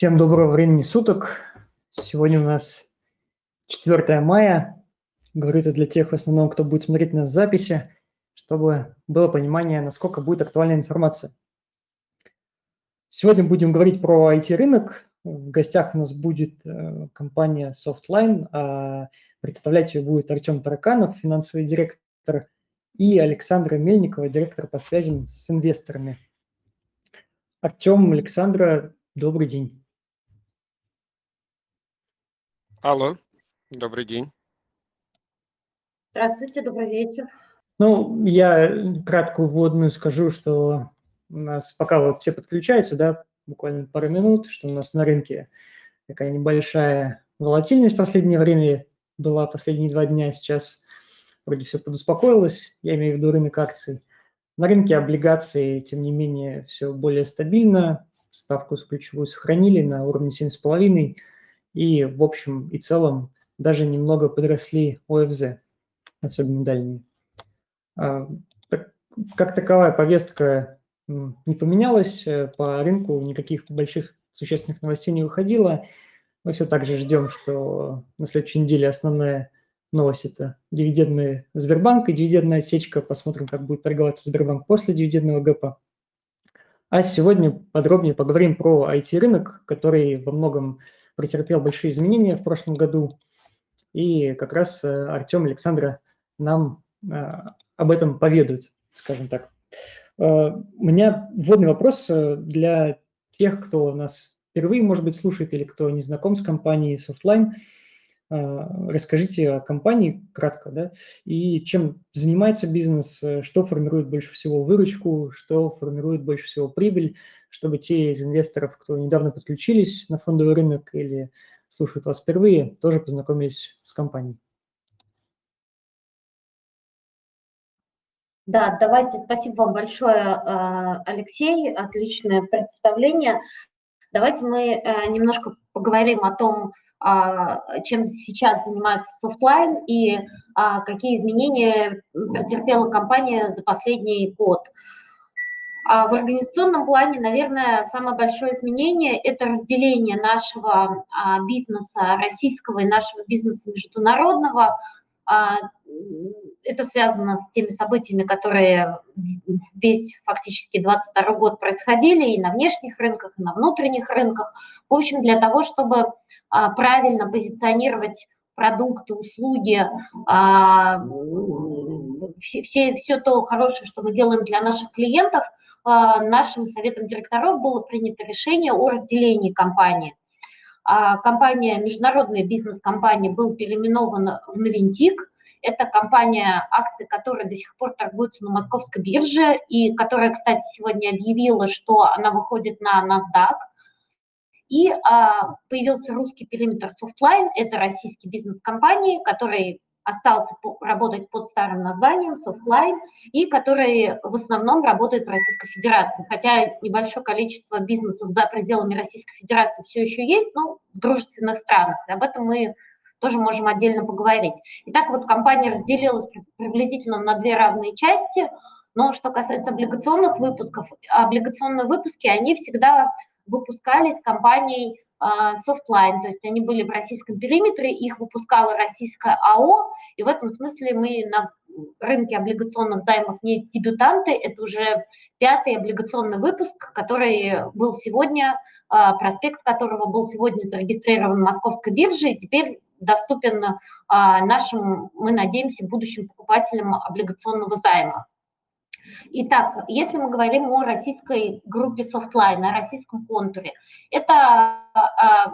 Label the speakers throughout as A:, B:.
A: Всем доброго времени суток. Сегодня у нас 4 мая. Говорю это для тех, в основном, кто будет смотреть нас записи, чтобы было понимание, насколько будет актуальна информация. Сегодня будем говорить про IT-рынок. В гостях у нас будет э, компания Softline, а представлять ее будет Артем Тараканов, финансовый директор, и Александра Мельникова, директор по связям с инвесторами. Артем, Александра, добрый день.
B: Алло, добрый день.
C: Здравствуйте, добрый вечер.
A: Ну, я краткую вводную скажу, что у нас пока вот все подключаются, да, буквально пару минут, что у нас на рынке такая небольшая волатильность в последнее время была, последние два дня, сейчас вроде все подуспокоилось, я имею в виду рынок акций. На рынке облигаций, тем не менее, все более стабильно, ставку ключевую сохранили на уровне 7,5%, и в общем и целом даже немного подросли ОФЗ, особенно дальние. А, как таковая повестка не поменялась, э, по рынку никаких больших существенных новостей не выходило. Мы все так же ждем, что на следующей неделе основная новость – это дивидендные Сбербанк и дивидендная отсечка. Посмотрим, как будет торговаться Сбербанк после дивидендного ГЭПа. А сегодня подробнее поговорим про IT-рынок, который во многом претерпел большие изменения в прошлом году. И как раз э, Артем Александра нам э, об этом поведают, скажем так. Э, у меня вводный вопрос для тех, кто нас впервые, может быть, слушает или кто не знаком с компанией Softline – расскажите о компании кратко, да, и чем занимается бизнес, э, что формирует больше всего выручку, что формирует больше всего прибыль, чтобы те из инвесторов, кто недавно подключились на фондовый рынок или слушают вас впервые, тоже познакомились с компанией.
C: Да, давайте, спасибо вам большое, а, Алексей, отличное представление. Давайте мы э, немножко поговорим о том, а, чем сейчас занимается Softline и а, какие изменения претерпела компания за последний год. А в организационном плане, наверное, самое большое изменение – это разделение нашего бизнеса российского и нашего бизнеса международного. Это связано с теми событиями, которые весь фактически 22 год происходили и на внешних рынках, и на внутренних рынках. В общем, для того, чтобы а, правильно позиционировать продукты, услуги, а, все, все, все то хорошее, что мы делаем для наших клиентов, а, нашим советом директоров было принято решение о разделении компании. Компания, международная бизнес-компания был переименован в Новинтик. Это компания, акции которой до сих пор торгуются на московской бирже и которая, кстати, сегодня объявила, что она выходит на NASDAQ. И а, появился русский периметр Softline, это российский бизнес-компании, который остался работать под старым названием Softline и который в основном работает в Российской Федерации. Хотя небольшое количество бизнесов за пределами Российской Федерации все еще есть, но в дружественных странах. И об этом мы тоже можем отдельно поговорить. Итак, вот компания разделилась приблизительно на две равные части. Но что касается облигационных выпусков, облигационные выпуски, они всегда выпускались компанией а, Softline, то есть они были в российском периметре, их выпускала российская АО, и в этом смысле мы на рынке облигационных займов не дебютанты, это уже пятый облигационный выпуск, который был сегодня, а, проспект которого был сегодня зарегистрирован в Московской бирже, и теперь доступен а, нашим, мы надеемся, будущим покупателям облигационного займа. Итак, если мы говорим о российской группе Softline, о российском контуре, это э,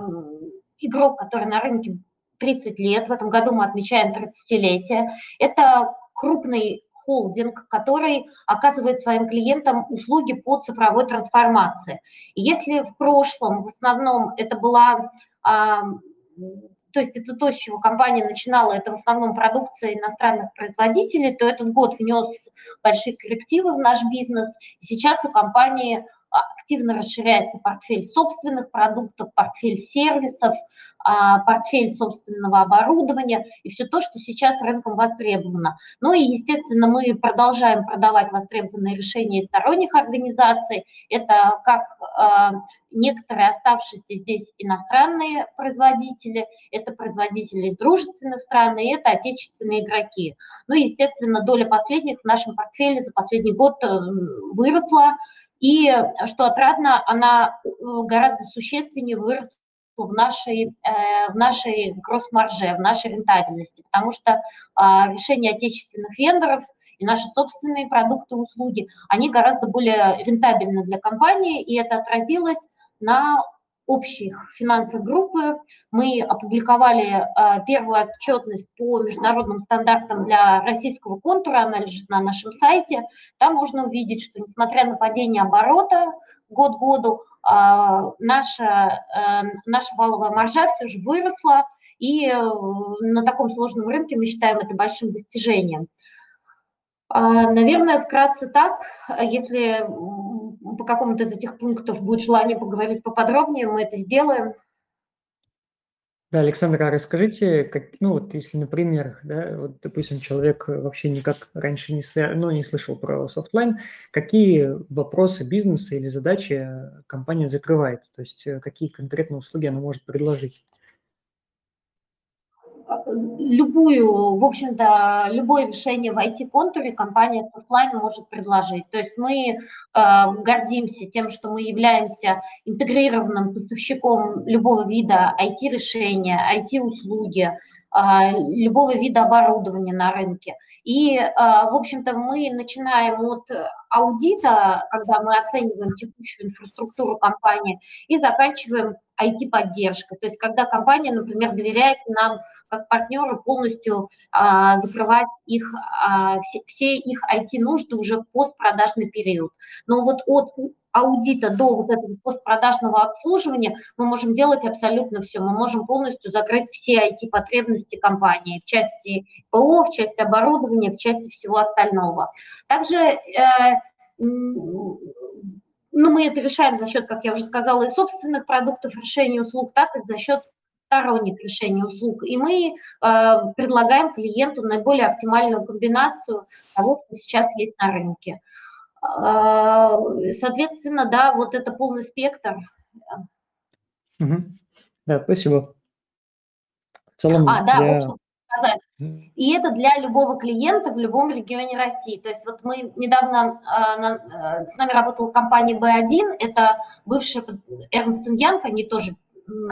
C: игрок, который на рынке 30 лет, в этом году мы отмечаем 30-летие. Это крупный холдинг, который оказывает своим клиентам услуги по цифровой трансформации. Если в прошлом в основном это была то есть это то, с чего компания начинала, это в основном продукция иностранных производителей, то этот год внес большие коррективы в наш бизнес. Сейчас у компании активно расширяется портфель собственных продуктов, портфель сервисов, портфель собственного оборудования и все то, что сейчас рынком востребовано. Ну и, естественно, мы продолжаем продавать востребованные решения сторонних организаций. Это как а, некоторые оставшиеся здесь иностранные производители, это производители из дружественных стран, и это отечественные игроки. Ну и, естественно, доля последних в нашем портфеле за последний год э, выросла, и, что отрадно, она э, гораздо существеннее выросла в нашей, э, в нашей кросс-марже, в нашей рентабельности, потому что а, решения отечественных вендоров и наши собственные продукты и услуги, они гораздо более рентабельны для компании, и это отразилось на общих финансах группы. Мы опубликовали э, первую отчетность по международным стандартам для российского контура, она лежит на нашем сайте. Там можно увидеть, что несмотря на падение оборота год году, э, наша, э, наша валовая маржа все же выросла, и на таком сложном рынке мы считаем это большим достижением. Наверное, вкратце так. Если по какому-то из этих пунктов будет желание поговорить поподробнее, мы это сделаем.
A: Да, Александр, а расскажите, как, ну вот если, например, да, вот, допустим, человек вообще никак раньше не, ну, не слышал про Softline, какие вопросы бизнеса или задачи компания закрывает? То есть э, какие конкретные услуги она может предложить?
C: Любую, в общем-то, любое решение в IT-контуре компания Softline может предложить. То есть мы э, гордимся тем, что мы являемся интегрированным поставщиком любого вида IT-решения, IT-услуги, э, любого вида оборудования на рынке. И, э, в общем-то, мы начинаем от аудита, когда мы оцениваем текущую инфраструктуру компании, и заканчиваем IT-поддержкой. То есть когда компания, например, доверяет нам как партнеру полностью а, закрывать их, а, все, все их IT-нужды уже в постпродажный период. Но вот от аудита до вот этого постпродажного обслуживания мы можем делать абсолютно все. Мы можем полностью закрыть все IT-потребности компании в части ПО, в части оборудования, в части всего остального. Также э, ну, мы это решаем за счет, как я уже сказала, и собственных продуктов решения услуг, так и за счет сторонних решений услуг. И мы э, предлагаем клиенту наиболее оптимальную комбинацию того, что сейчас есть на рынке. Э, соответственно, да, вот это полный спектр.
A: Угу. Да, спасибо. В целом,
C: а, да, вот, сказать. И это для любого клиента в любом регионе России. То есть вот мы недавно, э, с нами работала компания B1, это бывшая Эрнст Янг, они тоже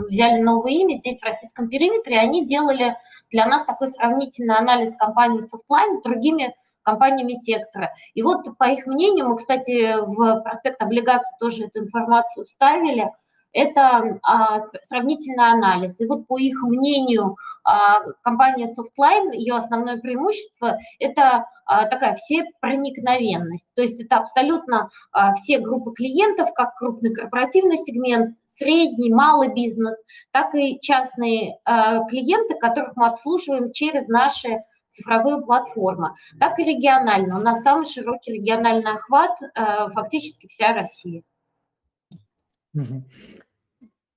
C: взяли новое имя здесь, в российском периметре, они делали для нас такой сравнительный анализ компании Softline с другими компаниями сектора. И вот, по их мнению, мы, кстати, в проспект облигаций тоже эту информацию вставили – это а, сравнительный анализ. И вот по их мнению, а, компания Softline, ее основное преимущество – это а, такая всепроникновенность. То есть это абсолютно а, все группы клиентов, как крупный корпоративный сегмент, средний, малый бизнес, так и частные а, клиенты, которых мы обслуживаем через наши цифровые платформы, так и регионально. У нас самый широкий региональный охват, а, фактически вся Россия.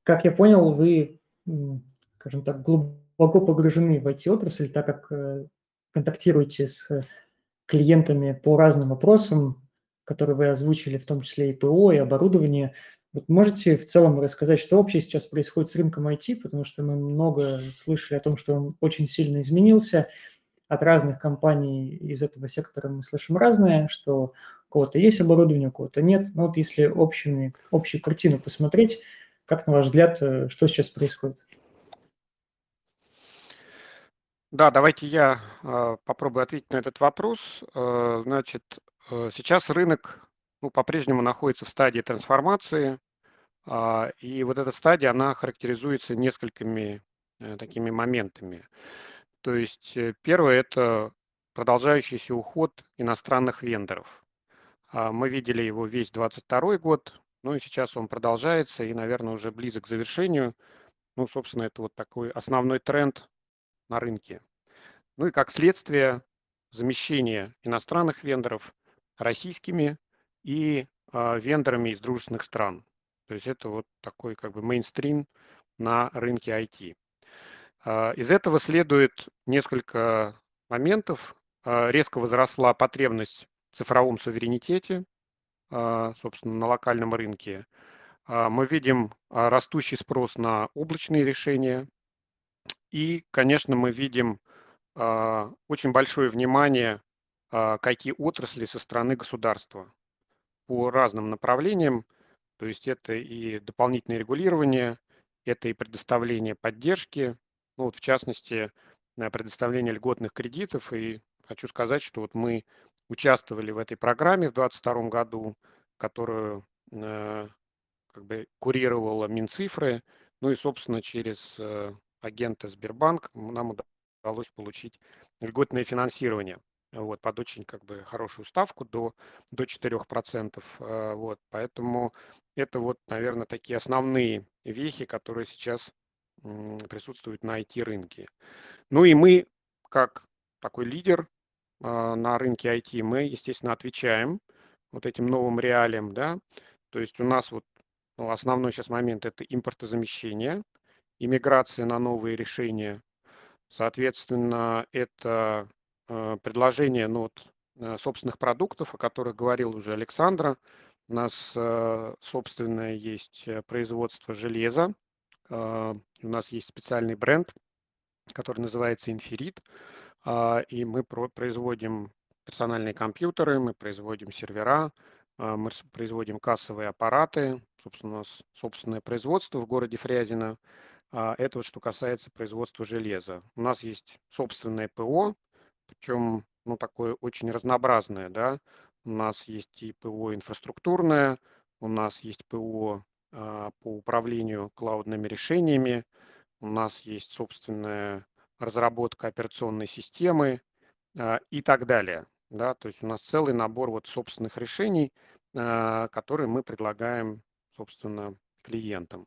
A: Как я понял, вы, скажем так, глубоко погружены в IT-отрасль, так как э, контактируете с клиентами по разным вопросам, которые вы озвучили, в том числе и ПО, и оборудование. Вот можете в целом рассказать, что вообще сейчас происходит с рынком IT, потому что мы много слышали о том, что он очень сильно изменился. От разных компаний из этого сектора мы слышим разное, что у кого-то есть оборудование, у кого-то нет. Но вот если общими, общую картину посмотреть, как, на ваш взгляд, э, что сейчас происходит?
B: Да, давайте я э, попробую ответить на этот вопрос. Э, значит, сейчас рынок ну, по-прежнему находится в стадии трансформации, э, и вот эта стадия, она характеризуется несколькими такими моментами. То есть э, первое – это продолжающийся уход иностранных вендоров. А, мы видели его весь 2022 год, ну и сейчас он продолжается и, наверное, уже близок к завершению. Ну, собственно, это вот такой основной тренд на рынке. Ну и как следствие замещение иностранных вендоров российскими и а, вендорами из дружественных стран. То есть это вот такой как бы мейнстрим на рынке IT. А, из этого следует несколько моментов. А, резко возросла потребность в цифровом суверенитете, собственно, на локальном рынке. Мы видим растущий спрос на облачные решения. И, конечно, мы видим очень большое внимание к IT-отрасли со стороны государства по разным направлениям. То есть это и дополнительное регулирование, это и предоставление поддержки, ну вот в частности, э, предоставление льготных кредитов. И хочу сказать, что вот мы участвовали в этой программе в 2022 году, которую э, как бы курировала Минцифры, ну и, собственно, через э, агента Сбербанк нам удалось получить льготное финансирование вот, под очень как бы хорошую ставку до, до 4%. Э, вот, поэтому это вот, наверное, такие основные вехи, которые сейчас присутствуют на IT-рынке. Ну и мы, как такой лидер э, на рынке IT, мы, естественно, отвечаем вот этим новым реалиям, да, то есть у нас вот ну, основной сейчас момент – это импортозамещение, иммиграция на новые решения, соответственно, это Э, предложение ну, вот, э, собственных продуктов, о которых говорил уже Александра. У нас э, собственное есть производство железа, у нас есть специальный бренд, который называется Инферит, и мы производим персональные компьютеры, мы производим сервера, мы производим кассовые аппараты, собственно, у нас собственное производство в городе Фрязино. Это вот что касается производства железа. У нас есть собственное ПО, причем ну, такое очень разнообразное, да. У нас есть и ПО инфраструктурное, у нас есть ПО а, по управлению клаудными решениями, у нас есть собственная разработка операционной системы а, и так далее. Да, то есть у нас целый набор вот собственных решений, а, которые мы предлагаем, собственно, клиентам.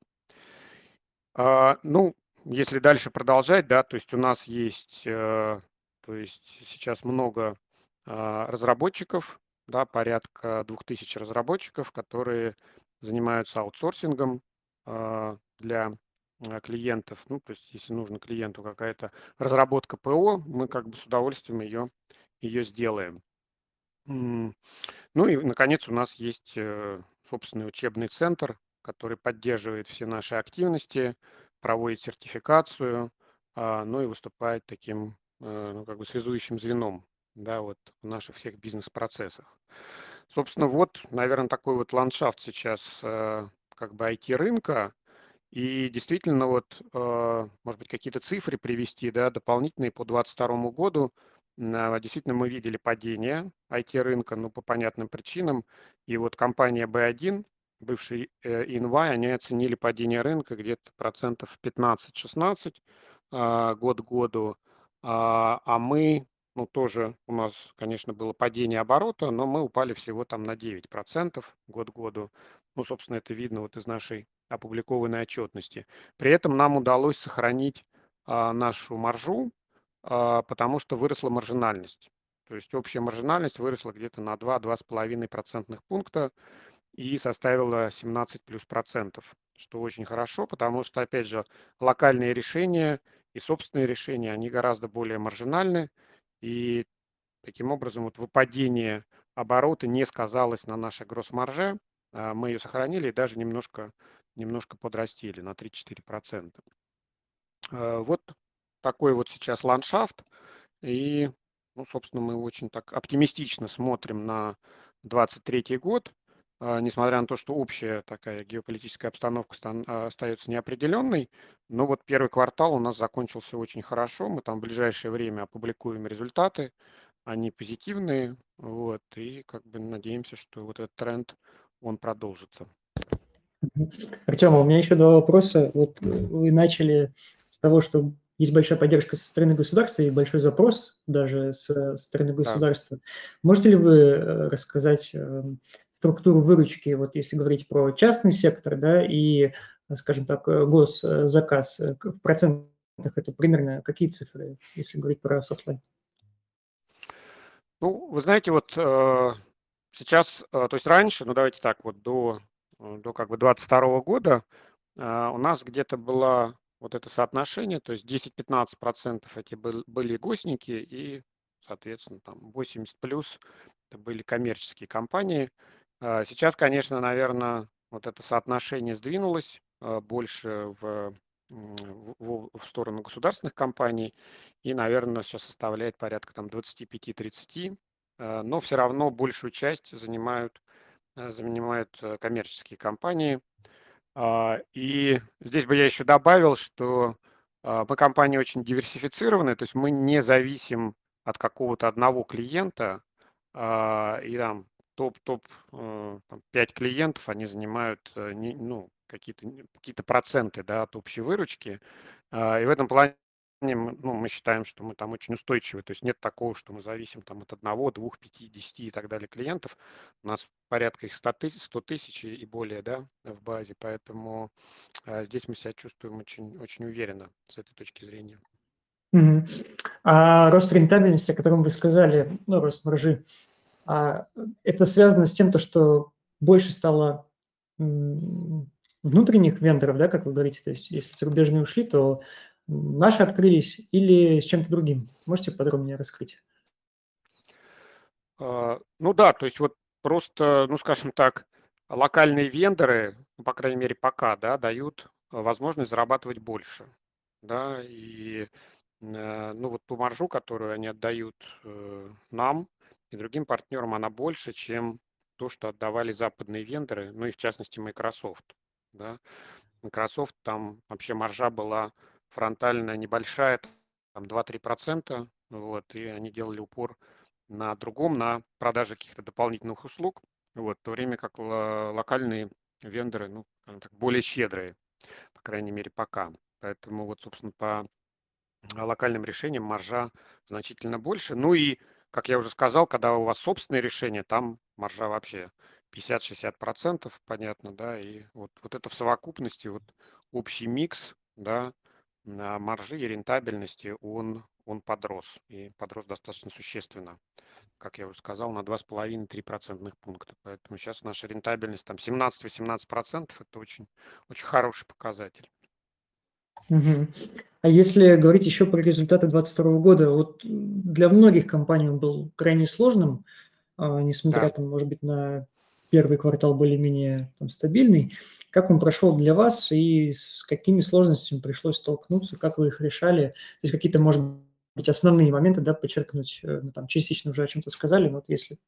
B: А, ну, если дальше продолжать, да, то есть у нас есть э, то есть сейчас много а, разработчиков, да, порядка 2000 разработчиков, которые занимаются аутсорсингом а, для а, клиентов. Ну, то есть если нужно клиенту какая-то разработка ПО, мы как бы с удовольствием ее, ее сделаем. Ну и, наконец, у нас есть э, собственный учебный центр, который поддерживает все наши активности, проводит сертификацию, ну и выступает таким Э, ну, как бы связующим звеном, да, вот в наших всех бизнес-процессах. Собственно, вот, наверное, такой вот ландшафт сейчас э, как бы IT-рынка. И действительно, вот, э, может быть, какие-то цифры привести, да, дополнительные по 2022 году. Действительно, мы видели падение IT-рынка, ну, по понятным причинам. И вот компания B1, бывший EY, они оценили падение рынка где-то процентов 15-16 год к году. А, а мы, ну тоже у нас, конечно, было падение оборота, но мы упали всего там на 9% год к году. Ну, собственно, это видно вот из нашей опубликованной отчетности. При этом нам удалось сохранить а, нашу маржу, а, потому что выросла маржинальность. То есть общая маржинальность выросла где-то на 2-2,5 процентных пункта и составила 17 плюс процентов, что очень хорошо, потому что, опять же, локальные решения – и собственные решения, они гораздо более маржинальны, и таким образом вот выпадение оборота не сказалось на нашей гросс-марже, а мы ее сохранили и даже немножко, немножко подрастили на 3-4%. А, вот такой вот сейчас ландшафт, и, ну, собственно, мы очень так оптимистично смотрим на 2023 год. А, несмотря на то, что общая такая геополитическая обстановка а, остается неопределенной. Но вот первый квартал у нас закончился очень хорошо. Мы там в ближайшее время опубликуем результаты. Они позитивные. Вот, и как бы надеемся, что вот этот тренд, он продолжится.
A: Артем, у меня еще два вопроса. Вот вы начали с того, что есть большая поддержка со стороны государства и большой запрос даже со стороны государства. Да. Можете ли вы э, рассказать эм, структуру выручки, вот если говорить про частный сектор, да, и, скажем так, госзаказ, в процентах это примерно какие цифры, если говорить про Softline?
B: Ну, вы знаете, вот э, сейчас, то есть раньше, ну давайте так, вот до, до как бы 22 года у нас где-то было вот это соотношение, то есть 10-15% эти были, госники и, соответственно, там 80 плюс это были коммерческие компании. Сейчас, конечно, наверное, вот это соотношение сдвинулось больше в в, в сторону государственных компаний и, наверное, сейчас составляет порядка там 25-30, э, но все равно большую часть занимают, занимают коммерческие компании. А, и здесь бы я еще добавил, что а, мы компания очень диверсифицированная, то есть мы не зависим от какого-то одного клиента, а, и там топ-топ 5 клиентов, они занимают ну, какие-то какие проценты да, от общей выручки. А, и в этом плане ну, мы считаем, что мы там очень устойчивы. То есть нет такого, что мы зависим там, от одного, двух, пяти, десяти и так далее клиентов. У нас порядка их 100 тысяч, 100 тысяч и более да, в базе. Поэтому а, здесь мы себя чувствуем очень, очень уверенно с этой точки зрения.
A: Угу. А рост рентабельности, о котором вы сказали, ну, рост маржи, это связано с тем, то, что больше стало внутренних вендоров, да, как вы говорите, то есть если зарубежные ушли, то наши открылись или с чем-то другим? Можете подробнее раскрыть?
B: А, ну да, то есть вот просто, ну скажем так, локальные вендоры, ну, по крайней мере пока, да, дают возможность зарабатывать больше, да, и э, ну вот ту маржу, которую они отдают э, нам и другим партнерам, она больше, чем то, что отдавали западные вендоры, ну и в частности Microsoft да. Microsoft там вообще маржа была фронтальная небольшая, там 2-3%, вот, и они делали упор на другом, на продаже каких-то дополнительных услуг, вот, в то время как локальные вендоры, ну, так, более щедрые, по крайней мере, пока. Поэтому вот, собственно, по локальным решениям маржа значительно больше. Ну и, как я уже сказал, когда у вас собственные решения, там маржа вообще 50-60%, понятно, да, и вот, вот это в совокупности, вот общий микс, да, на маржи и рентабельности, он, он подрос, и подрос достаточно существенно, как я уже сказал, на 2,5-3 процентных пункта. Поэтому сейчас наша рентабельность там 17-18%, это очень, очень хороший показатель.
A: Угу. А если говорить еще про результаты 2022 года, вот для многих компаний он был крайне сложным, а, несмотря, да. там, может быть, на первый квартал более-менее там, стабильный. Как он прошел для вас и с какими сложностями пришлось столкнуться, как вы их решали? То есть какие-то, может быть, основные моменты, да, подчеркнуть, э, ну, там, частично уже о чем-то сказали, но вот если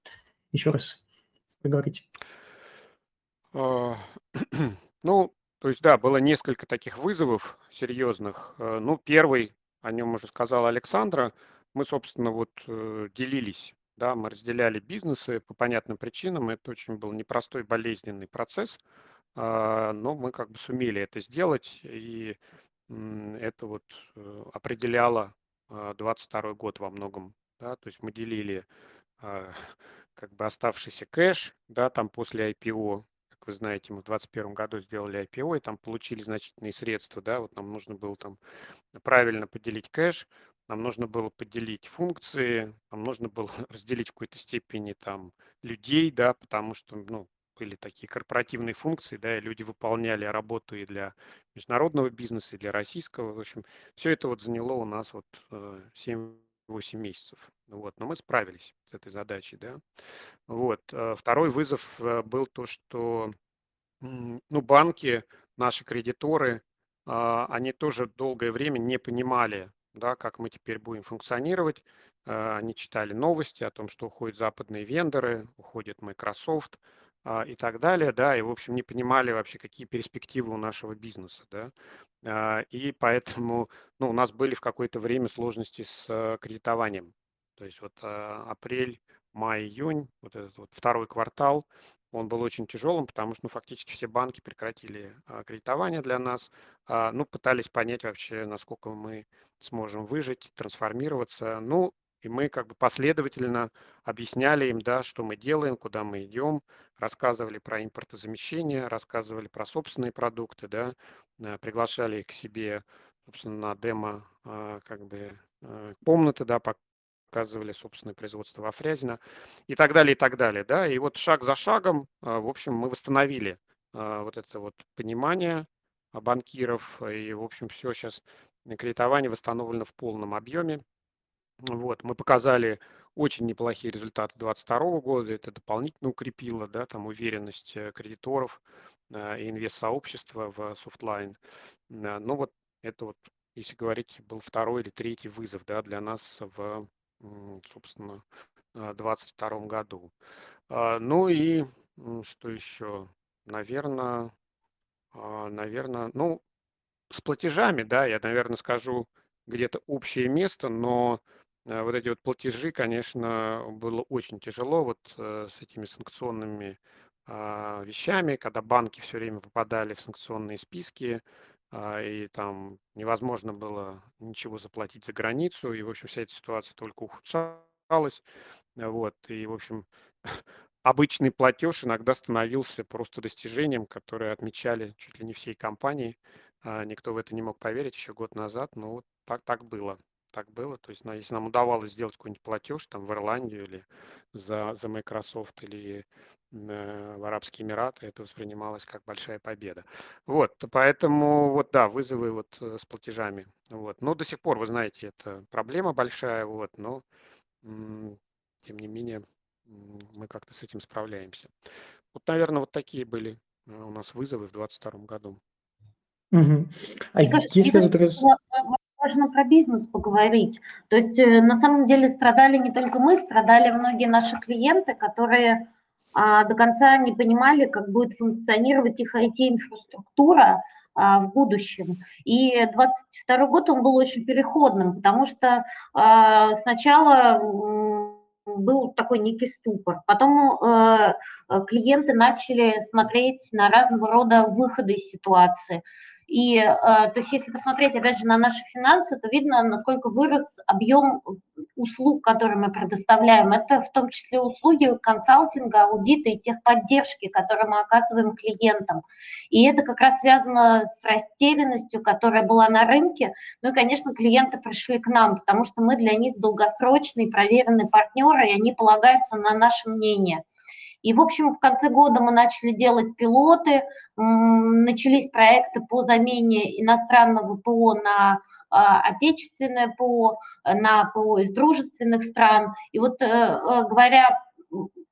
A: еще раз поговорить.
B: А, ну, то есть, да, было несколько таких вызовов серьезных. Э, ну, первый, о нем уже сказала Александра, мы, собственно, вот э, делились да, мы разделяли бизнесы по понятным причинам. Это очень был непростой, болезненный процесс, а, но мы как бы сумели это сделать, и это вот э, определяло 22 а, год во многом. Да, то есть мы делили а, как бы оставшийся кэш, да, там после IPO, как вы знаете, мы в 2021 году сделали IPO, и там получили значительные средства, да, вот нам нужно было там правильно поделить кэш, нам нужно было поделить функции, нам нужно было разделить в какой-то степени там людей, да, потому что, ну, были такие корпоративные функции, да, и люди выполняли работу и для международного бизнеса, и для российского. В общем, все это вот заняло у нас вот э, 7 8 месяцев. Ну вот, но мы справились с этой задачей, да. Вот. Э, второй вызов э, был то, что ну, банки, наши кредиторы, а, они тоже долгое время не понимали, да, как мы теперь будем функционировать. Э, они читали новости о том, что уходят западные вендоры, уходит Microsoft, и так далее, да, и, в общем, не понимали вообще, какие перспективы у нашего бизнеса, да. А, и поэтому, ну, у нас были в какое-то время сложности с э, кредитованием. То есть вот э, апрель, май, июнь, вот этот вот второй квартал, он был очень тяжелым, потому что ну, фактически все банки прекратили а, кредитование для нас, а, ну, пытались понять вообще, насколько мы сможем выжить, трансформироваться. Ну, и мы как бы последовательно объясняли им, да, что мы делаем, куда мы идем, рассказывали про импортозамещение, рассказывали про собственные продукты, да, э, приглашали их к себе, собственно, на демо а, как бы э, комнаты, да, заказывали собственное производство во Фрязино и так далее, и так далее, да, и вот шаг за шагом, а, в общем, мы восстановили а, вот это вот понимание банкиров, и, в общем, все сейчас кредитование восстановлено в полном объеме, вот, мы показали очень неплохие результаты 2022 года, это дополнительно укрепило, да, там уверенность э, кредиторов и инвест-сообщества в Softline. Ну вот это вот если говорить, был второй или третий вызов да, для нас в, собственно, 2022 э, году. Ну и что еще? Наверное, наверное, ну, с платежами, да, я, наверное, скажу где-то общее место, но э, вот эти вот платежи, конечно, было очень тяжело вот э, с этими санкционными а, вещами, когда банки все время попадали в санкционные списки, а, и там невозможно было ничего заплатить за границу, и, в общем, вся эта ситуация только ухудшалась, вот, и, в общем, обычный платеж иногда становился просто достижением, которое отмечали чуть ли не всей компании, а, никто в это не мог поверить еще год назад, но вот так, так было так было. То есть, если нам удавалось сделать какой-нибудь платеж там в Ирландию или за, за Microsoft или э, в Арабские Эмираты, это воспринималось как большая победа. Вот, поэтому вот да, вызовы вот э, с платежами. Вот. Но до сих пор, вы знаете, это проблема большая, вот, но тем не менее мы как-то с этим справляемся. Вот, наверное, вот такие были э, у нас вызовы в 2022 году.
A: Угу. А если вот раз
C: важно про бизнес поговорить. То есть э, на самом деле страдали не только мы, страдали многие наши клиенты, которые а, до конца не понимали, как будет функционировать их IT-инфраструктура а, в будущем. И 22 год он был очень переходным, потому что а, сначала был такой некий ступор. Потом э, клиенты начали смотреть на разного рода выходы из ситуации. И э, то есть если посмотреть, опять же, на наши финансы, то видно, насколько вырос объем услуг, которые мы предоставляем. Это в том числе услуги консалтинга, аудита и техподдержки, которые мы оказываем клиентам. И это как раз связано с растерянностью, которая была на рынке. Ну и, конечно, клиенты пришли к нам, потому что мы для них долгосрочный, проверенный партнер, и они полагаются на наше мнение. И, в общем, в конце года мы начали делать пилоты, начались проекты по замене иностранного ПО на а, отечественное ПО, на ПО из дружественных стран. И вот э, э, говоря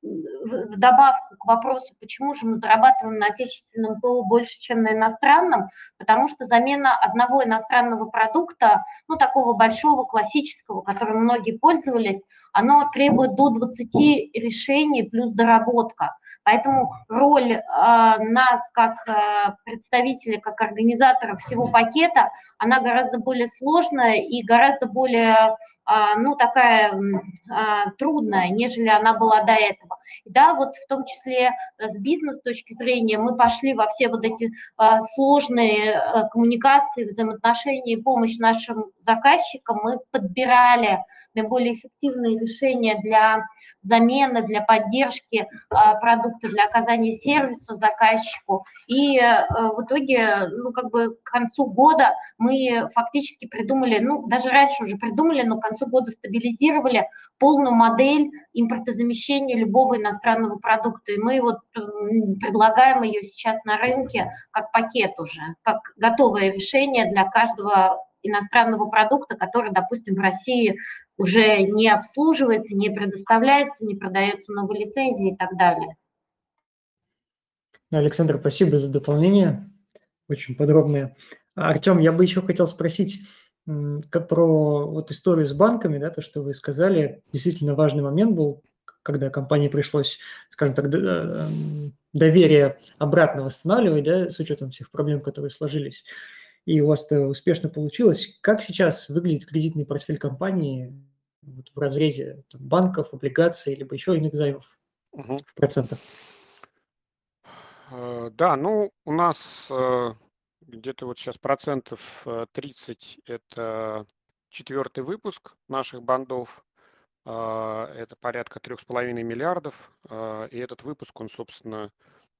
C: в добавку к вопросу, почему же мы зарабатываем на отечественном ПО больше, чем на иностранном, потому что замена одного иностранного продукта, ну, такого большого, классического, которым многие пользовались, оно требует до 20 решений плюс доработка. Поэтому роль э, нас как э, представителей, как организаторов всего пакета, она гораздо более сложная и гораздо более, э, ну, такая э, трудная, нежели она была до этого. И да, вот в том числе с бизнес точки зрения мы пошли во все вот эти э, сложные э, коммуникации, взаимоотношения и помощь нашим заказчикам. Мы подбирали наиболее эффективные решения для замены, для поддержки а, продукта, для оказания сервиса заказчику. И э, в итоге, ну, как бы к концу года мы фактически придумали, ну, даже раньше уже придумали, но к концу года стабилизировали полную модель импортозамещения любого иностранного продукта. И мы вот предлагаем ее сейчас на рынке как пакет уже, как готовое решение для каждого иностранного продукта, который, допустим, в России уже не обслуживается, не предоставляется, не продается новые лицензии и так далее.
A: Александр, спасибо за дополнение, очень подробное. Артем, я бы еще хотел спросить как про вот историю с банками, да, то, что вы сказали, действительно важный момент был, когда компании пришлось, скажем так, э, доверие обратно восстанавливать, да, с учетом всех проблем, которые сложились и у вас это успешно получилось. Как сейчас выглядит кредитный портфель компании вот в разрезе там, банков, облигаций, либо еще иных займов угу. в процентах?
B: Э, да, ну у нас э, где-то вот сейчас процентов 30 э, это четвертый выпуск наших бандов. Это порядка 3,5 миллиардов. И этот выпуск, он, собственно,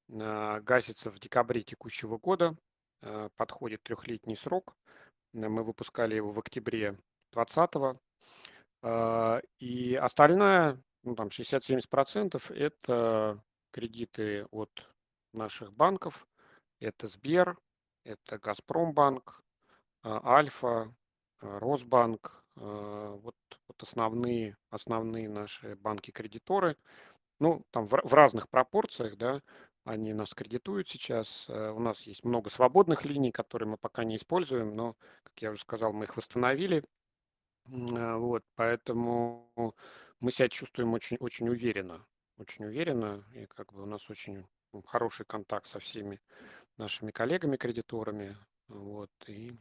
B: гасится в декабре текущего года. Подходит трехлетний срок. Мы выпускали его в октябре 2020 А, и остальное, ну, там 60-70% это кредиты от наших банков. Это Сбер, это Газпромбанк, а, Альфа, Росбанк. Вот, вот основные, основные наши банки-кредиторы. Ну, там в, в разных пропорциях, да, они нас кредитуют сейчас. Э, у нас есть много свободных линий, которые мы пока не используем, но, как я уже сказал, мы их восстановили. Э, вот, поэтому мы себя чувствуем очень, очень уверенно, очень уверенно, и как бы у нас очень хороший контакт со всеми нашими коллегами-кредиторами, вот, и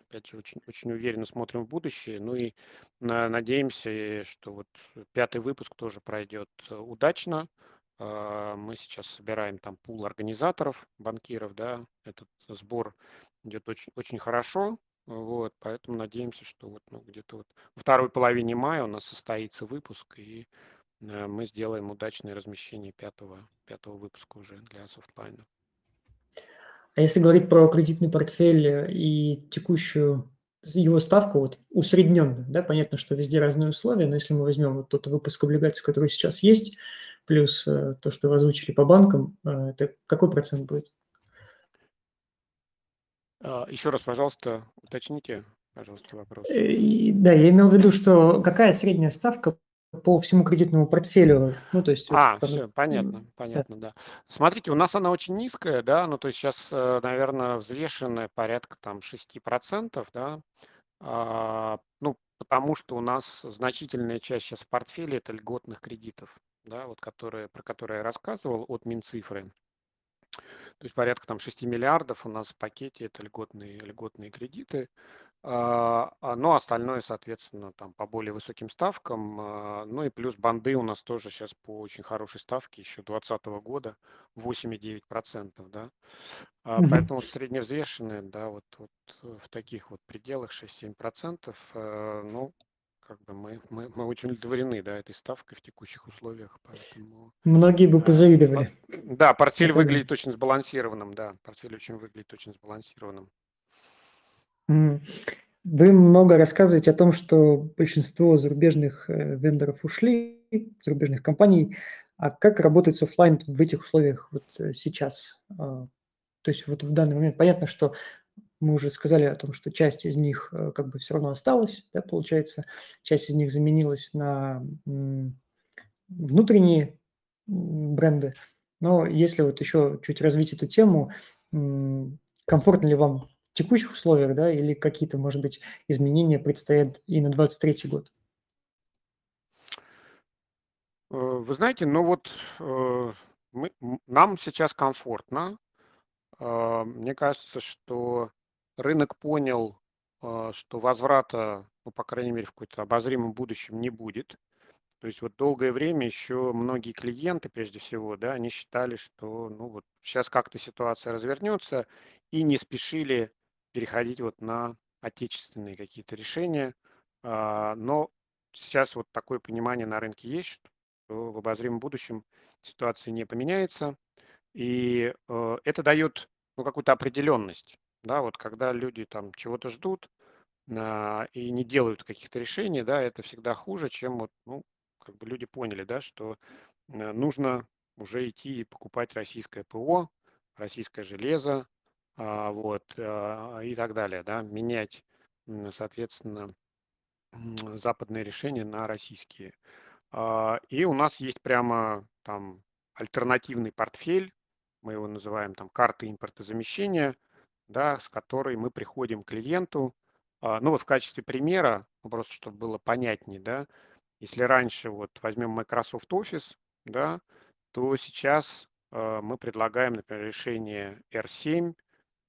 B: опять же очень, очень уверенно смотрим в будущее, ну и на, надеемся, что вот пятый выпуск тоже пройдет удачно, мы сейчас собираем там пул организаторов, банкиров, да, этот сбор идет очень, очень хорошо, вот, поэтому надеемся, что вот ну, где-то вот во второй половине мая у нас состоится выпуск, и э, мы сделаем удачное размещение пятого, пятого выпуска уже для софтлайна.
A: А если говорить про кредитный портфель э, и текущую его ставку, вот усредненную, да, понятно, что везде разные условия, но если мы возьмем вот тот выпуск облигаций, который сейчас есть, плюс э, то, что вы озвучили по банкам, это какой процент будет?
B: А, Еще раз, пожалуйста, уточните, пожалуйста, вопрос.
A: Э, да, я имел в виду, что какая средняя ставка по всему кредитному портфелю? Ну, то есть...
B: А, вот, все, понятно, понятно, да. да. Смотрите, у нас она очень низкая, да, ну, то есть сейчас, э, наверное, взвешенная порядка там 6%, да, а, ну, потому что у нас значительная часть сейчас в портфеле это льготных кредитов, да, вот которые, про которые я рассказывал от Минцифры. То есть порядка там 6 миллиардов у нас в пакете это льготные, льготные кредиты. А, а, но остальное, соответственно, там по более высоким ставкам. А, ну и плюс банды у нас тоже сейчас по очень хорошей ставке еще 2020 года 8,9%. Да? Угу. Поэтому средневзвешенные, да, вот, вот в таких вот пределах 6-7%, ну, как бы мы, мы, мы очень удовлетворены да, этой ставкой в текущих условиях. Поэтому,
A: Многие бы позавидовали.
B: Да, портфель Это... выглядит очень сбалансированным, да, портфель очень выглядит очень сбалансированным.
A: Вы много рассказываете о том, что большинство зарубежных э, вендоров ушли, зарубежных компаний. А как работает офлайн в этих условиях вот э, сейчас? А, то есть вот в данный момент понятно, что мы уже сказали о том, что часть из них э, как бы все равно осталась, да, получается, часть из них заменилась на внутренние бренды. Но если вот еще чуть развить эту тему, комфортно ли вам в текущих условиях, да, или какие-то, может быть, изменения предстоят и на 23 год?
B: Э, вы знаете, ну вот э, мы, нам сейчас комфортно. Мне кажется, что рынок понял, а, что возврата, ну, по крайней мере, в какой-то обозримом будущем не будет. То есть вот долгое время еще многие клиенты, прежде всего, да, они считали, что ну вот сейчас как-то ситуация развернется и не спешили переходить вот на отечественные какие-то решения. А, но сейчас вот такое понимание на рынке есть, что в обозримом будущем ситуация не поменяется. И э, это дает ну, какую-то определенность да, вот когда люди там чего-то ждут а, и не делают каких-то решений, да, это всегда хуже, чем вот, ну, как бы люди поняли, да, что а, нужно уже идти и покупать российское ПО, российское железо, а, вот, а, и так далее, да, менять, соответственно, западные решения на российские. А, и у нас есть прямо там альтернативный портфель, мы его называем там карты импортозамещения, да, с которой мы приходим к клиенту. А, ну вот в качестве примера, ну, просто чтобы было понятнее, да, если раньше вот возьмем Microsoft Office, да, то сейчас э, мы предлагаем, например, решение R7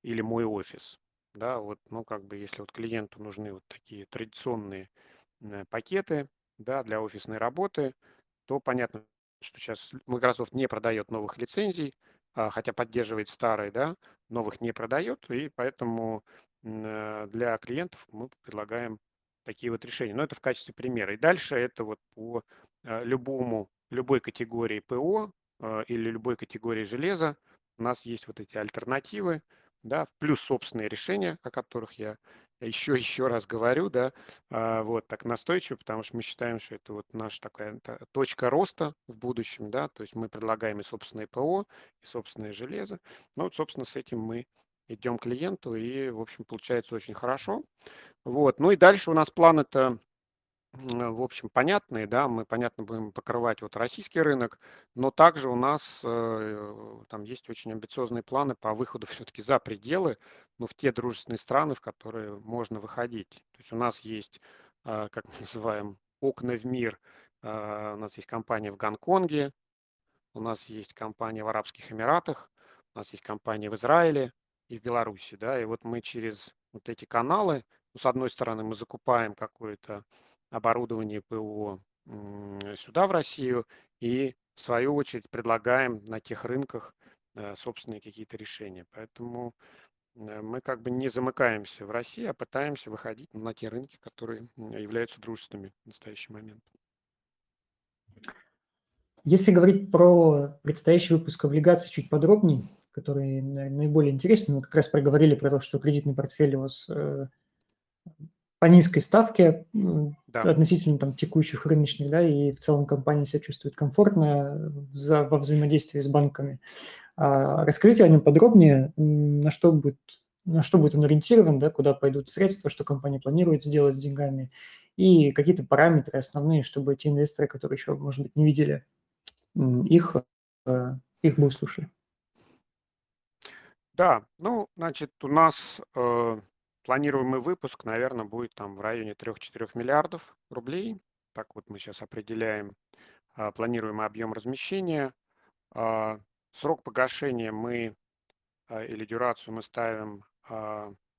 B: или мой офис. Да, вот, ну, как бы, если вот клиенту нужны вот такие традиционные э, пакеты, да, для офисной работы, то понятно, что сейчас Microsoft не продает новых лицензий, а, хотя поддерживает старые, да, новых не продает, и поэтому э, для клиентов мы предлагаем такие вот решения. Но это в качестве примера. И дальше это вот по э, любому, любой категории ПО э, или любой категории железа у нас есть вот эти альтернативы, да, плюс собственные решения, о которых я еще еще раз говорю, да, а, вот так настойчиво, потому что мы считаем, что это вот наша такая точка роста в будущем, да, то есть мы предлагаем и собственное ПО, и собственное железо. Ну вот, собственно, с этим мы идем к клиенту, и, в общем, получается очень хорошо. Вот, ну и дальше у нас план это в общем, понятные, да, мы, понятно, будем покрывать вот российский рынок, но также у нас э, там есть очень амбициозные планы по выходу все-таки за пределы, ну, в те дружественные страны, в которые можно выходить. То есть у нас есть, э, как мы называем, окна в мир, э, у нас есть компания в Гонконге, у нас есть компания в Арабских Эмиратах, у нас есть компания в Израиле и в Беларуси, да, и вот мы через вот эти каналы, ну, с одной стороны, мы закупаем какое-то оборудование ПО сюда, в Россию, и в свою очередь предлагаем на тех рынках э, собственные какие-то решения. Поэтому э, мы как бы не замыкаемся в России, а пытаемся выходить на те рынки, которые являются дружественными в настоящий момент.
A: Если говорить про предстоящий выпуск облигаций чуть подробнее, который наиболее интересен, мы как раз проговорили про то, что кредитный портфель у вас э, по низкой ставке да. относительно там, текущих рыночных, да, и в целом компания себя чувствует комфортно за, во взаимодействии с банками. А, расскажите о нем подробнее, на что будет, на что будет он ориентирован, да, куда пойдут средства, что компания планирует сделать с деньгами, и какие-то параметры основные, чтобы те инвесторы, которые еще, может быть, не видели их, э, их бы услышали.
B: Да, ну, значит, у нас э, Планируемый выпуск, наверное, будет там в районе 3-4 миллиардов рублей. Так вот мы сейчас определяем а, планируемый объем размещения. А, срок погашения мы а, или дюрацию мы ставим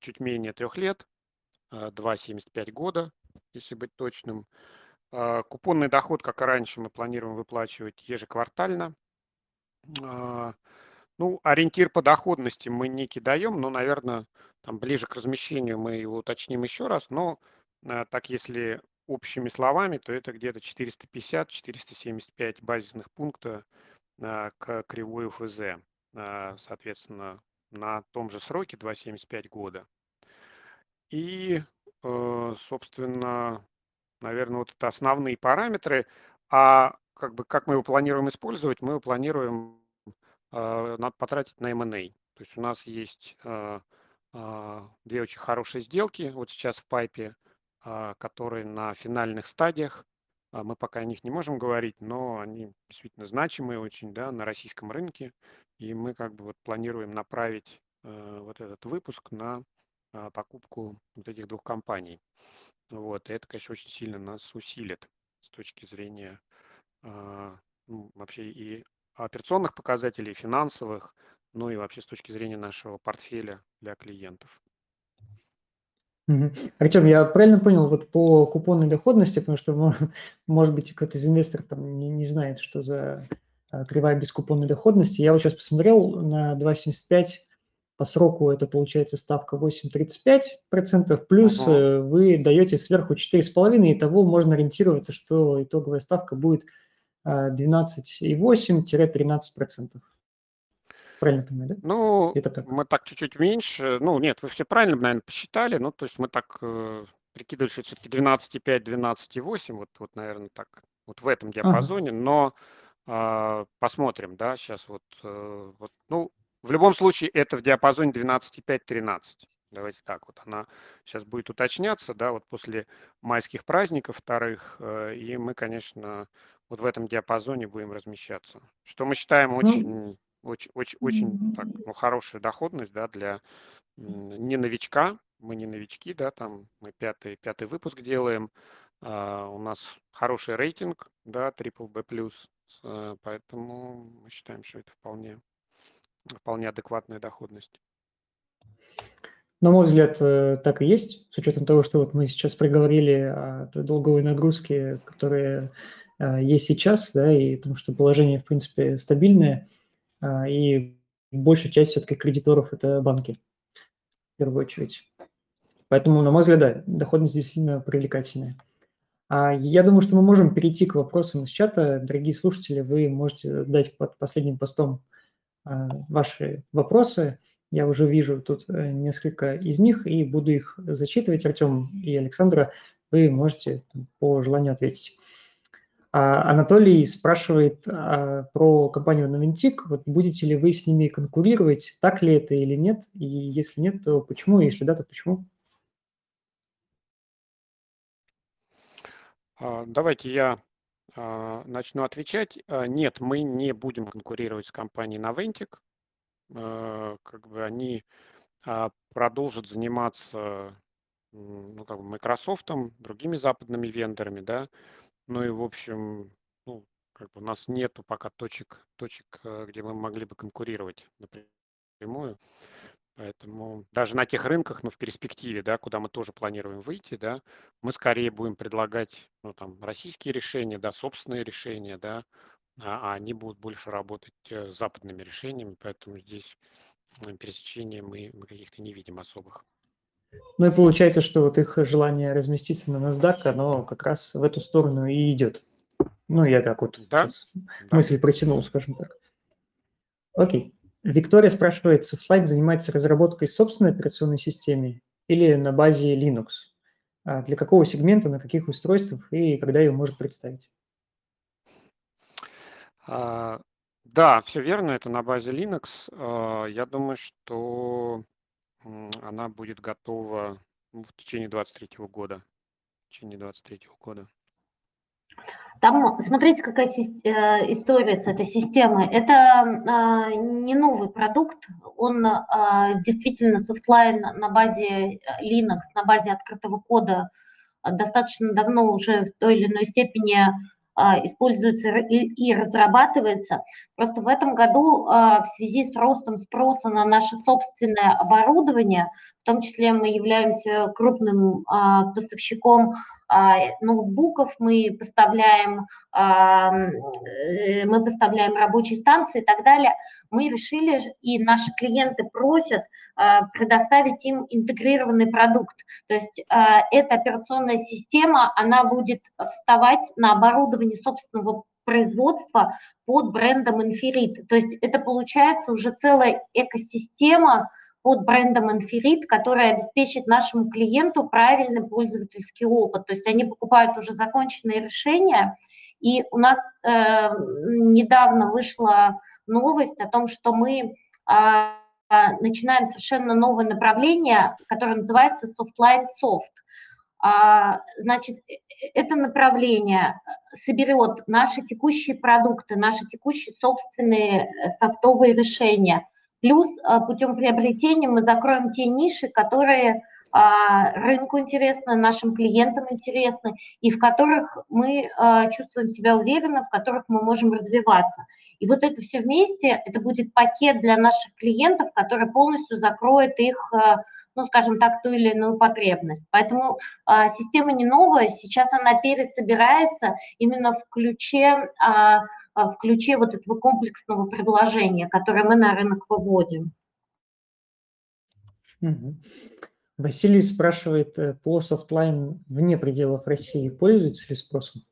B: чуть менее трех лет, 2,75 года, если быть точным. Купонный доход, как и раньше, мы планируем выплачивать ежеквартально. Ну, ориентир по доходности мы не кидаем, но, наверное, там ближе к размещению мы его уточним еще раз, но э, так если общими словами, то это где-то 450-475 базисных пункта э, к кривой УФЗ, э, соответственно, на том же сроке 2,75 года. И, собственно, наверное, вот это основные параметры. А как бы как мы его планируем использовать? Мы его планируем надо потратить на M&A. То есть у нас есть а, две очень хорошие сделки вот сейчас в пайпе, а, которые на финальных стадиях. А, мы пока о них не можем говорить, но они действительно значимые очень да, на российском рынке. И мы как бы вот планируем направить э, вот этот выпуск на покупку вот этих двух компаний. Вот. И это, конечно, очень сильно нас усилит с точки зрения ну, вообще и операционных показателей, и финансовых, ну и вообще с точки зрения нашего портфеля для клиентов.
A: Артем, я правильно понял, вот по купонной доходности, потому что, может быть, какой-то из инвесторов там не, не знает, что за а, кривая без купонной доходности. Я вот сейчас посмотрел на 2,75 по сроку это получается ставка 8,35%, плюс uh-huh. вы даете сверху 4,5%, и того можно ориентироваться, что итоговая ставка будет 12,8-13%. Правильно понимаю, да?
B: Ну, так. мы так чуть-чуть меньше. Ну, нет, вы все правильно, наверное, посчитали. Ну, то есть мы так э, прикидывали, что все-таки 12,5, 12,8, вот, вот, наверное, так, вот в этом диапазоне. Ага. Но э, посмотрим, да, сейчас вот, э, вот, ну, в любом случае это в диапазоне 12,5-13. Давайте так вот, она сейчас будет уточняться, да, вот после майских праздников вторых, э, и мы, конечно, вот в этом диапазоне будем размещаться. Что мы считаем ну, очень очень, очень, очень так, ну, хорошая доходность, да, для не новичка, мы не новички, да, там мы пятый, пятый выпуск делаем, а, у нас хороший рейтинг, да, Triple B+, а, поэтому мы считаем, что это вполне, вполне адекватная доходность.
A: На мой взгляд, э, так и есть, с учетом того, что вот мы сейчас проговорили о долговой нагрузке, которая э, есть сейчас, да, и потому что положение, в принципе, стабильное – и большая часть все-таки кредиторов – это банки, в первую очередь. Поэтому, на мой взгляд, да, доходность действительно привлекательная. А я думаю, что мы можем перейти к вопросам из чата. Дорогие слушатели, вы можете дать под последним постом а, ваши вопросы. Я уже вижу тут э, несколько из них и буду их зачитывать. Артем и Александра, вы можете по желанию ответить. А Анатолий спрашивает а, про компанию Noventик. Вот будете ли вы с ними конкурировать, так ли это или нет? И если нет, то почему? Если да, то почему?
B: А, давайте я начну отвечать. Нет, мы не будем конкурировать с компанией Naventic. Как бы они продолжат заниматься ну, как бы Microsoft, другими западными вендорами, да, ну и, в общем, ну, как бы у нас нету пока точек, точек, э, где мы могли бы конкурировать напрямую. Поэтому даже на тех рынках, ну, в перспективе, да, куда мы тоже планируем выйти, да, мы скорее будем предлагать, ну, там, российские решения, да, собственные решения, да, а, а они будут больше работать э, с западными решениями, поэтому здесь пересечения мы, мы каких-то не видим особых.
A: Ну и получается, что вот их желание разместиться на NASDAQ, оно как раз в эту сторону и идет. Ну, я так вот да? да. мысль протянул, скажем так. Окей. Виктория спрашивает, Softlight занимается разработкой собственной операционной системы или на базе Linux? А для какого сегмента, на каких устройствах и когда ее может представить?
B: А, да, все верно, это на базе Linux. А, я думаю, что она будет готова ну, в течение 2023 года. В течение 2023 года.
C: Там, смотрите, какая э, история с этой системой. Это а, не новый продукт, он а, действительно Softline на базе э, Linux, на базе открытого кода достаточно давно уже в той или иной степени используется и разрабатывается. Просто в этом году а, в связи с ростом спроса на наше собственное оборудование, в том числе мы являемся крупным а, поставщиком ноутбуков, мы поставляем, э, мы поставляем рабочие станции и так далее, мы решили, и наши клиенты просят предоставить им интегрированный продукт. То есть эта операционная система, она будет вставать на оборудование собственного производства под брендом Inferit. То есть это получается уже целая экосистема под брендом Inferit, которая обеспечит нашему клиенту правильный пользовательский опыт. То есть они покупают уже законченные решения, и у нас э, недавно вышла новость о том, что мы э, начинаем совершенно новое направление, которое называется Softline Soft. А, значит, э, это направление соберет наши текущие продукты, наши текущие собственные э, софтовые решения. Плюс э, путем приобретения мы закроем те ниши, которые а, рынку интересны, нашим клиентам интересны, и в которых мы чувствуем себя уверенно, в которых мы можем развиваться. И вот это все вместе, это будет пакет для наших клиентов, который полностью закроет их ну, скажем так, ту или иную потребность. Поэтому а, система не новая, сейчас она пересобирается именно в ключе, а, а, в ключе вот этого комплексного предложения, которое мы на рынок выводим.
A: Василий спрашивает, э, по Softline вне пределов России пользуется ли спросом?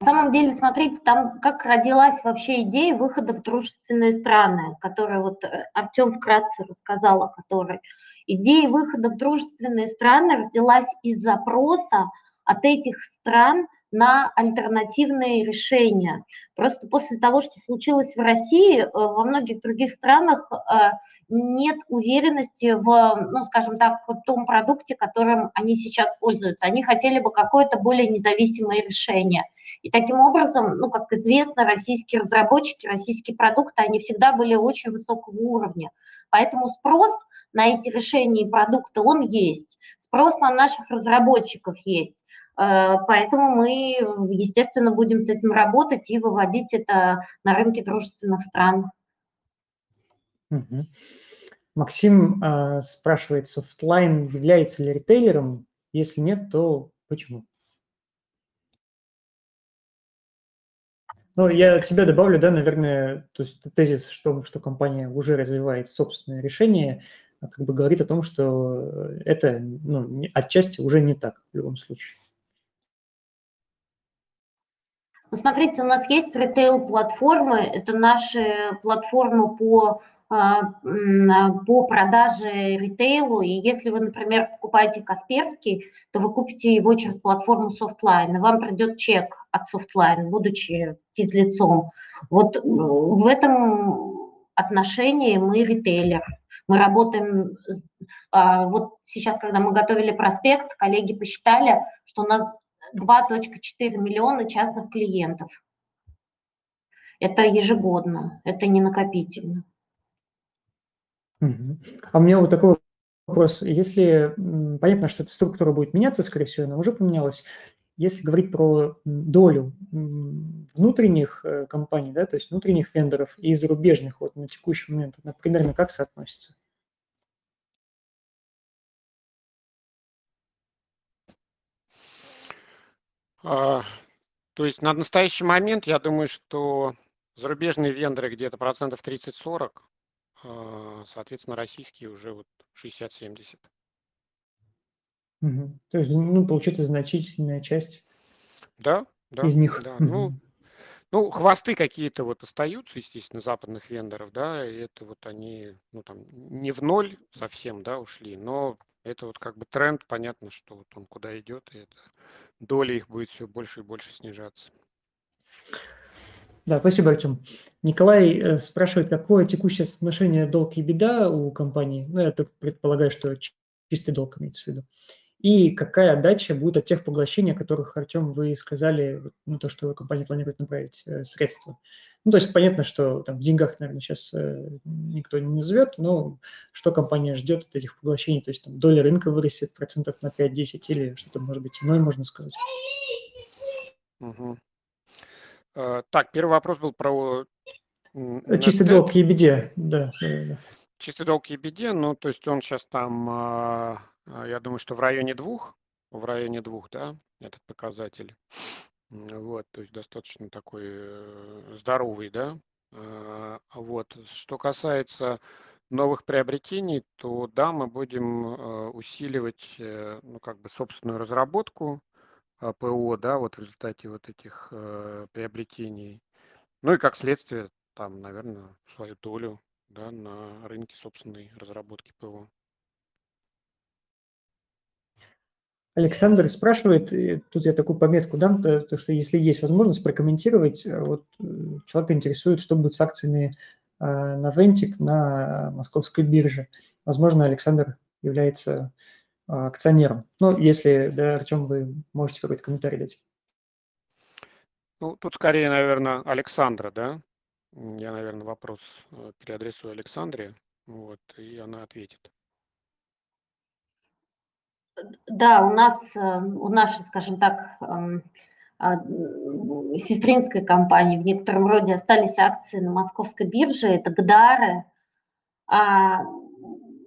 C: На самом деле, смотрите, там как родилась вообще идея выхода в дружественные страны, которую вот э, Артем вкратце рассказал о которой. Идея выхода в дружественные страны родилась из запроса от этих стран на альтернативные решения. Просто после того, что случилось в России, э, во многих других странах э, нет уверенности в, ну, скажем так, в том продукте, которым они сейчас пользуются. Они хотели бы какое-то более независимое решение. И таким образом, ну, как известно, российские разработчики, российские продукты, они всегда были очень высокого уровня. Поэтому спрос на эти решения и продукты, он есть. Спрос на наших разработчиков есть. Э, поэтому мы, естественно, будем с этим работать и выводить это на рынки дружественных стран.
A: Максим э, спрашивает, Softline является ли ритейлером? Если нет, то почему? Ну, я от себя добавлю, да, наверное, то есть тезис, что, что компания уже развивает собственное решение, как бы говорит о том, что это ну, отчасти уже не так в любом случае.
C: Ну, смотрите, у нас есть ритейл-платформы, это наши платформы по а, по продаже ритейлу, и если вы, например, покупаете Касперский, то вы купите его через платформу Softline, и вам придет чек от Softline, будучи физлицом. Вот в этом отношении мы ритейлер. Мы работаем, а, вот сейчас, когда мы готовили проспект, коллеги посчитали, что у нас 2.4 миллиона частных клиентов. Это ежегодно, это не накопительно.
A: А у меня вот такой вопрос. Если понятно, что эта структура будет меняться, скорее всего, она уже поменялась. Если говорить про долю внутренних э, компаний, да, то есть внутренних вендоров и зарубежных вот на текущий момент, она примерно как соотносится?
B: То есть на настоящий момент я думаю, что зарубежные вендоры где-то процентов 30-40, а, соответственно, российские уже вот 60-70.
A: Мгм. То есть, ну, получается, значительная часть
B: Да, да,
A: из них.
B: да. Ну, ну, хвосты какие-то вот остаются, естественно, западных вендоров, да, и это вот они, ну, там, не в ноль совсем, да, ушли, но это вот как бы тренд, понятно, что вот он куда идет, и это доля их будет все больше и больше снижаться.
A: Да, спасибо, Артем. Николай э, спрашивает, какое текущее соотношение долг и беда у компании? Ну, я так предполагаю, что чистый долг имеется в виду. И какая отдача будет от тех поглощений, о которых, Артем, вы сказали, ну, то, что компания планирует направить э, средства. Ну, то есть понятно, что там в деньгах, наверное, сейчас э, никто не назовет, но что компания ждет от этих поглощений? То есть там доля рынка вырастет процентов на 5-10 или что-то, может быть, иное можно сказать?
B: Угу. Э, так, первый вопрос был про...
A: Чистый долг и беде, да.
B: Чистый долг и беде, ну, то есть он сейчас там, а, я думаю, что в районе двух, в районе двух, да, этот показатель. Вот, то есть достаточно такой э, здоровый, да. А, вот, что касается новых приобретений, то да, мы будем усиливать, э, ну, как бы собственную разработку, а, ПО, да, вот в результате вот этих э, приобретений. Ну и как следствие, там, наверное, свою долю да, на рынке собственной разработки ПО.
A: Александр спрашивает, тут я такую пометку дам, то, то, что если есть возможность прокомментировать, э, вот э, человека интересует, что будет с акциями э, на Вентик на московской бирже. Возможно, Александр является а, акционерам. Ну, если, да, Артем, вы можете какой-то комментарий дать.
B: Ну, тут скорее, наверное, Александра, да? Я, наверное, вопрос переадресую Александре, вот, и она ответит.
C: Да, у нас, э, у нашей, скажем так, эм, а, сестринской компании в некотором роде остались акции на московской бирже, это ГДАРы. А,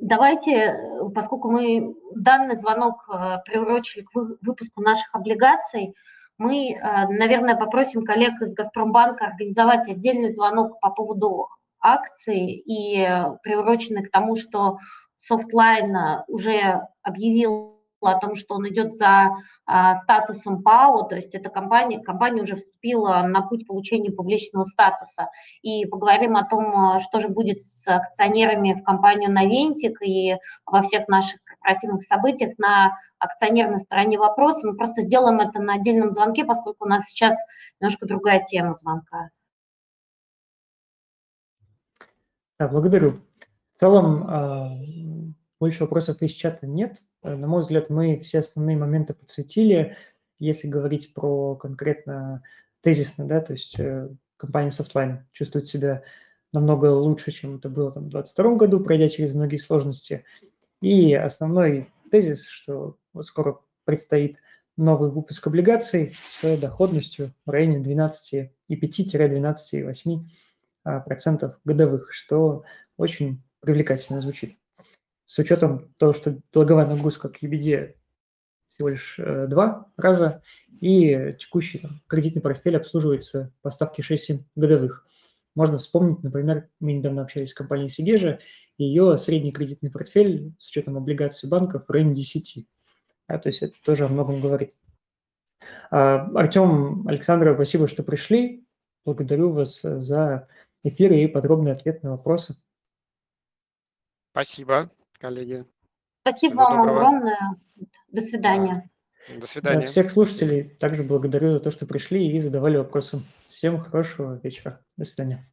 C: Давайте, э, поскольку мы данный звонок э, приурочили к выпуску наших облигаций, мы, наверное, попросим коллег из Газпромбанка организовать отдельный звонок по поводу акций и приуроченный к тому, что Softline уже объявил о том, что он идет за а, статусом ПАО, то есть эта компания, компания уже вступила на путь получения публичного статуса. И поговорим о том, а, что же будет с акционерами в компанию Навентик и во всех наших корпоративных событиях на акционерной стороне вопроса. Мы просто сделаем это на отдельном звонке, поскольку у нас сейчас немножко другая тема звонка.
A: Да, благодарю. В целом, а, больше вопросов из чата нет. Э, на мой взгляд, мы все основные моменты подсветили. Если говорить про конкретно тезисно, да, то есть э, компания Softline чувствует себя намного лучше, чем это было там, в 2022 году, пройдя через многие сложности. И основной тезис, что вот скоро предстоит новый выпуск облигаций с доходностью в районе 12,5-12,8% а, годовых, что очень привлекательно звучит с учетом того, что долговая нагрузка к EBD всего лишь э, два раза, и текущий там, кредитный портфель обслуживается по ставке 6-7 годовых. Можно вспомнить, например, мы недавно общались с компанией Сигежа, ее средний кредитный портфель с учетом облигаций банков в районе 10. Да, то есть это тоже о многом говорит. А, Артем, Александра, спасибо, что пришли. Благодарю вас э, за эфир и подробный ответ на вопросы.
B: Спасибо, коллеги.
C: Спасибо
B: Всего
C: вам
B: доброго.
C: огромное. До свидания.
B: До
A: Да,
B: свидания.
A: всех слушателей также благодарю за то, что пришли и задавали вопросы. Всем хорошего вечера. До свидания.